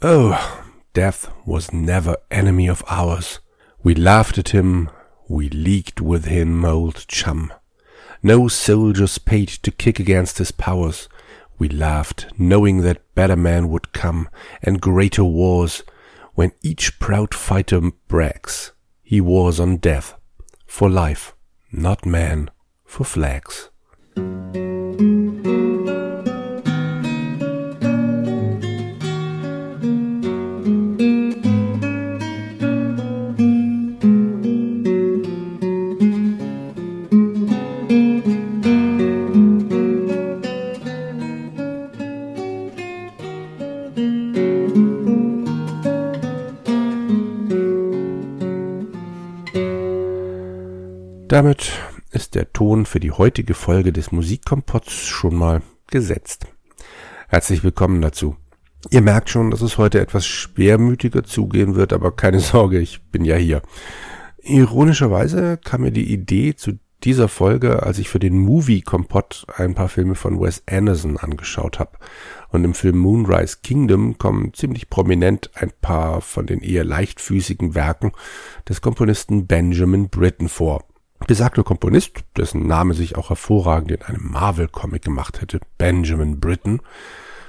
Oh, death was never enemy of ours. We laughed at him, we leagued with him, old chum. No soldiers paid to kick against his powers. We laughed, knowing that better men would come, and greater wars. When each proud fighter brags, he wars on death, for life, not man, for flags. Damit ist der Ton für die heutige Folge des Musikkompotts schon mal gesetzt. Herzlich willkommen dazu. Ihr merkt schon, dass es heute etwas schwermütiger zugehen wird, aber keine Sorge, ich bin ja hier. Ironischerweise kam mir die Idee zu dieser Folge, als ich für den Movie Kompott ein paar Filme von Wes Anderson angeschaut habe. Und im Film Moonrise Kingdom kommen ziemlich prominent ein paar von den eher leichtfüßigen Werken des Komponisten Benjamin Britten vor. Besagter Komponist, dessen Name sich auch hervorragend in einem Marvel-Comic gemacht hätte, Benjamin Britten,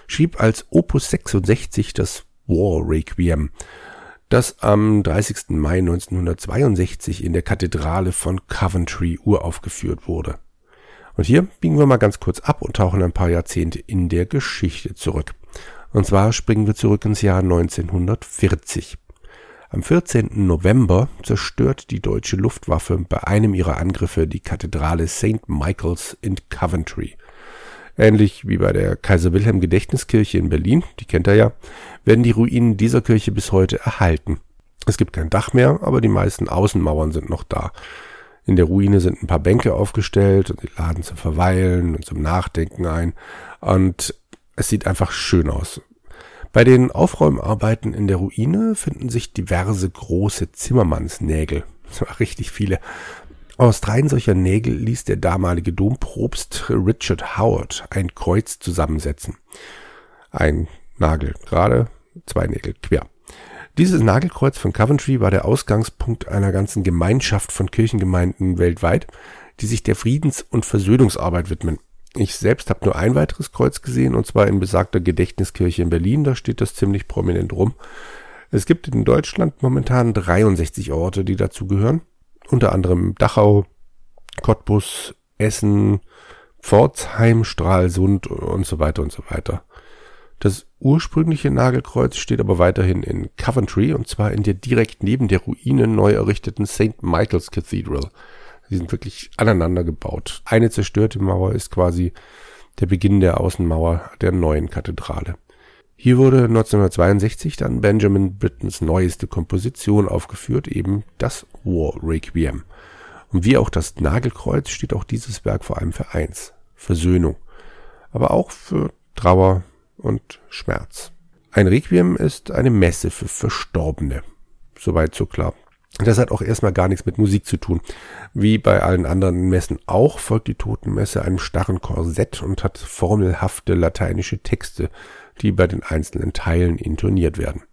schrieb als Opus 66 das War Requiem, das am 30. Mai 1962 in der Kathedrale von Coventry uraufgeführt wurde. Und hier biegen wir mal ganz kurz ab und tauchen ein paar Jahrzehnte in der Geschichte zurück. Und zwar springen wir zurück ins Jahr 1940. Am 14. November zerstört die deutsche Luftwaffe bei einem ihrer Angriffe die Kathedrale St. Michael's in Coventry. Ähnlich wie bei der Kaiser Wilhelm Gedächtniskirche in Berlin, die kennt ihr ja, werden die Ruinen dieser Kirche bis heute erhalten. Es gibt kein Dach mehr, aber die meisten Außenmauern sind noch da. In der Ruine sind ein paar Bänke aufgestellt und sie laden zum Verweilen und zum Nachdenken ein. Und es sieht einfach schön aus. Bei den Aufräumarbeiten in der Ruine finden sich diverse große Zimmermannsnägel. Das richtig viele. Aus dreien solcher Nägel ließ der damalige Dompropst Richard Howard ein Kreuz zusammensetzen. Ein Nagel gerade, zwei Nägel quer. Dieses Nagelkreuz von Coventry war der Ausgangspunkt einer ganzen Gemeinschaft von Kirchengemeinden weltweit, die sich der Friedens- und Versöhnungsarbeit widmen. Ich selbst habe nur ein weiteres Kreuz gesehen, und zwar in besagter Gedächtniskirche in Berlin. Da steht das ziemlich prominent rum. Es gibt in Deutschland momentan 63 Orte, die dazu gehören. Unter anderem Dachau, Cottbus, Essen, Pforzheim, Stralsund und so weiter und so weiter. Das ursprüngliche Nagelkreuz steht aber weiterhin in Coventry und zwar in der direkt neben der Ruine neu errichteten St. Michael's Cathedral. Die sind wirklich aneinander gebaut. Eine zerstörte Mauer ist quasi der Beginn der Außenmauer der neuen Kathedrale. Hier wurde 1962 dann Benjamin Brittons neueste Komposition aufgeführt, eben das War Requiem. Und wie auch das Nagelkreuz steht auch dieses Werk vor allem für eins, Versöhnung, aber auch für Trauer und Schmerz. Ein Requiem ist eine Messe für Verstorbene. Soweit so klar. Das hat auch erstmal gar nichts mit Musik zu tun. Wie bei allen anderen Messen auch folgt die Totenmesse einem starren Korsett und hat formelhafte lateinische Texte, die bei den einzelnen Teilen intoniert werden.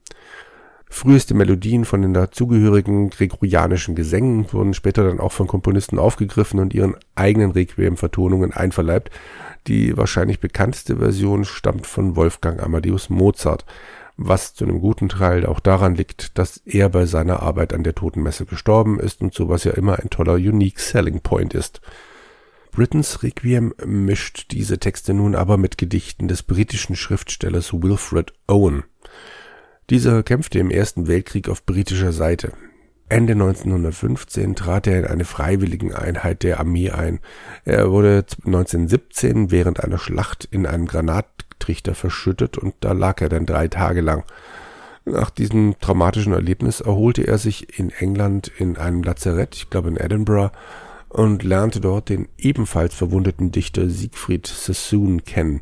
Früheste Melodien von den dazugehörigen gregorianischen Gesängen wurden später dann auch von Komponisten aufgegriffen und ihren eigenen Requiem-Vertonungen einverleibt. Die wahrscheinlich bekannteste Version stammt von Wolfgang Amadeus Mozart, was zu einem guten Teil auch daran liegt, dass er bei seiner Arbeit an der Totenmesse gestorben ist und sowas ja immer ein toller Unique Selling Point ist. Britons Requiem mischt diese Texte nun aber mit Gedichten des britischen Schriftstellers Wilfred Owen. Dieser kämpfte im Ersten Weltkrieg auf britischer Seite. Ende 1915 trat er in eine freiwilligen Einheit der Armee ein. Er wurde 1917 während einer Schlacht in einem Granattrichter verschüttet und da lag er dann drei Tage lang. Nach diesem traumatischen Erlebnis erholte er sich in England in einem Lazarett, ich glaube in Edinburgh, und lernte dort den ebenfalls verwundeten Dichter Siegfried Sassoon kennen,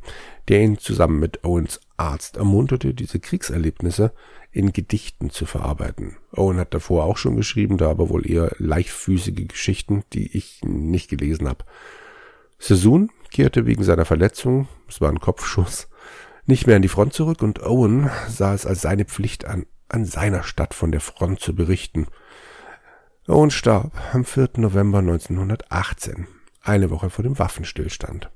der ihn zusammen mit Owens Arzt ermunterte, diese Kriegserlebnisse in Gedichten zu verarbeiten. Owen hat davor auch schon geschrieben, da aber wohl eher leichtfüßige Geschichten, die ich nicht gelesen habe. Sassoon kehrte wegen seiner Verletzung, es war ein Kopfschuss, nicht mehr an die Front zurück und Owen sah es als seine Pflicht an, an seiner Stadt von der Front zu berichten. Owen starb am 4. November 1918, eine Woche vor dem Waffenstillstand.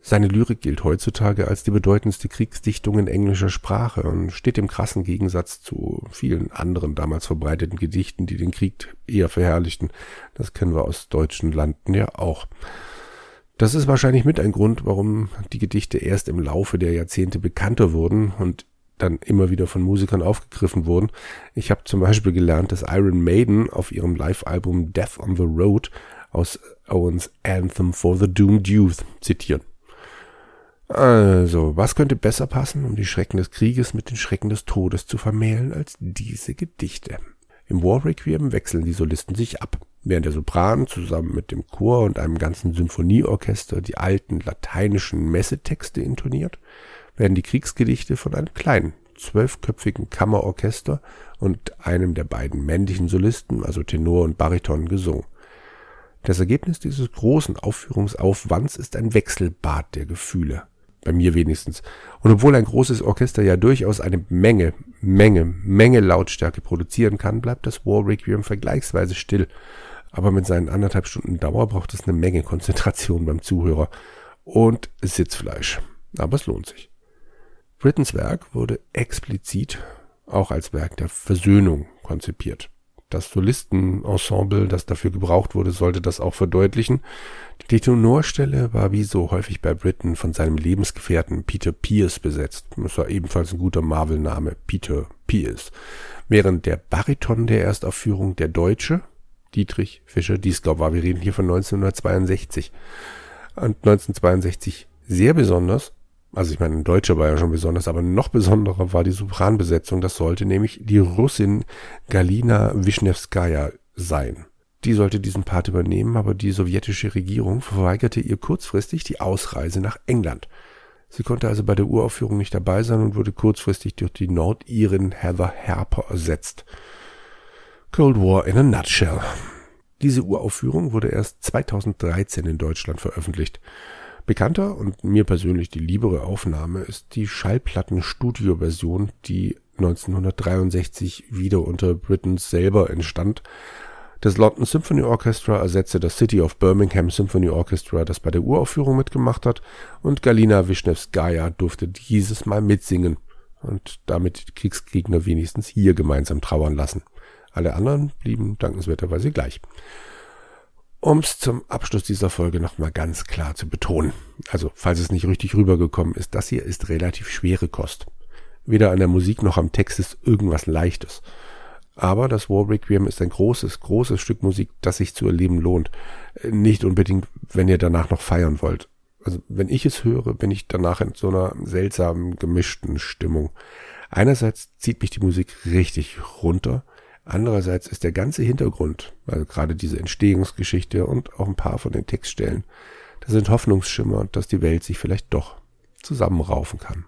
Seine Lyrik gilt heutzutage als die bedeutendste Kriegsdichtung in englischer Sprache und steht im krassen Gegensatz zu vielen anderen damals verbreiteten Gedichten, die den Krieg eher verherrlichten. Das kennen wir aus deutschen Landen ja auch. Das ist wahrscheinlich mit ein Grund, warum die Gedichte erst im Laufe der Jahrzehnte bekannter wurden und dann immer wieder von Musikern aufgegriffen wurden. Ich habe zum Beispiel gelernt, dass Iron Maiden auf ihrem Live-Album Death on the Road aus Owens Anthem for the Doomed Youth zitieren. Also, was könnte besser passen, um die Schrecken des Krieges mit den Schrecken des Todes zu vermählen, als diese Gedichte? Im War Requiem wechseln die Solisten sich ab, während der Sopran zusammen mit dem Chor und einem ganzen Symphonieorchester die alten lateinischen Messetexte intoniert, werden die Kriegsgedichte von einem kleinen, zwölfköpfigen Kammerorchester und einem der beiden männlichen Solisten, also Tenor und Bariton, gesungen. Das Ergebnis dieses großen Aufführungsaufwands ist ein Wechselbad der Gefühle. Bei mir wenigstens. Und obwohl ein großes Orchester ja durchaus eine Menge, Menge, Menge Lautstärke produzieren kann, bleibt das War Requiem vergleichsweise still. Aber mit seinen anderthalb Stunden Dauer braucht es eine Menge Konzentration beim Zuhörer und Sitzfleisch. Aber es lohnt sich. Brittens Werk wurde explizit auch als Werk der Versöhnung konzipiert. Das Solistenensemble, das dafür gebraucht wurde, sollte das auch verdeutlichen. Die Tenorstelle war wie so häufig bei Britten von seinem Lebensgefährten Peter Pierce besetzt. Das war ebenfalls ein guter Marvel-Name, Peter Pierce. Während der Bariton der Erstaufführung der Deutsche, Dietrich Fischer Diesglaub war, wir reden hier von 1962. Und 1962 sehr besonders, also ich meine, ein Deutscher war ja schon besonders, aber noch besonderer war die Sopranbesetzung. Das sollte nämlich die Russin Galina Wischnewskaja sein. Die sollte diesen Part übernehmen, aber die sowjetische Regierung verweigerte ihr kurzfristig die Ausreise nach England. Sie konnte also bei der Uraufführung nicht dabei sein und wurde kurzfristig durch die Nordirin Heather Harper ersetzt. Cold War in a Nutshell. Diese Uraufführung wurde erst 2013 in Deutschland veröffentlicht. Bekannter und mir persönlich die liebere Aufnahme ist die Schallplatten-Studio-Version, die 1963 wieder unter Britons selber entstand. Das London Symphony Orchestra ersetzte das City of Birmingham Symphony Orchestra, das bei der Uraufführung mitgemacht hat, und Galina Wischnewskaja durfte dieses Mal mitsingen und damit die Kriegsgegner wenigstens hier gemeinsam trauern lassen. Alle anderen blieben dankenswerterweise gleich um es zum Abschluss dieser Folge nochmal ganz klar zu betonen. Also, falls es nicht richtig rübergekommen ist, das hier ist relativ schwere Kost. Weder an der Musik noch am Text ist irgendwas Leichtes. Aber das War Requiem ist ein großes, großes Stück Musik, das sich zu erleben lohnt. Nicht unbedingt, wenn ihr danach noch feiern wollt. Also, wenn ich es höre, bin ich danach in so einer seltsamen, gemischten Stimmung. Einerseits zieht mich die Musik richtig runter, Andererseits ist der ganze Hintergrund, also gerade diese Entstehungsgeschichte und auch ein paar von den Textstellen, das sind Hoffnungsschimmer, dass die Welt sich vielleicht doch zusammenraufen kann.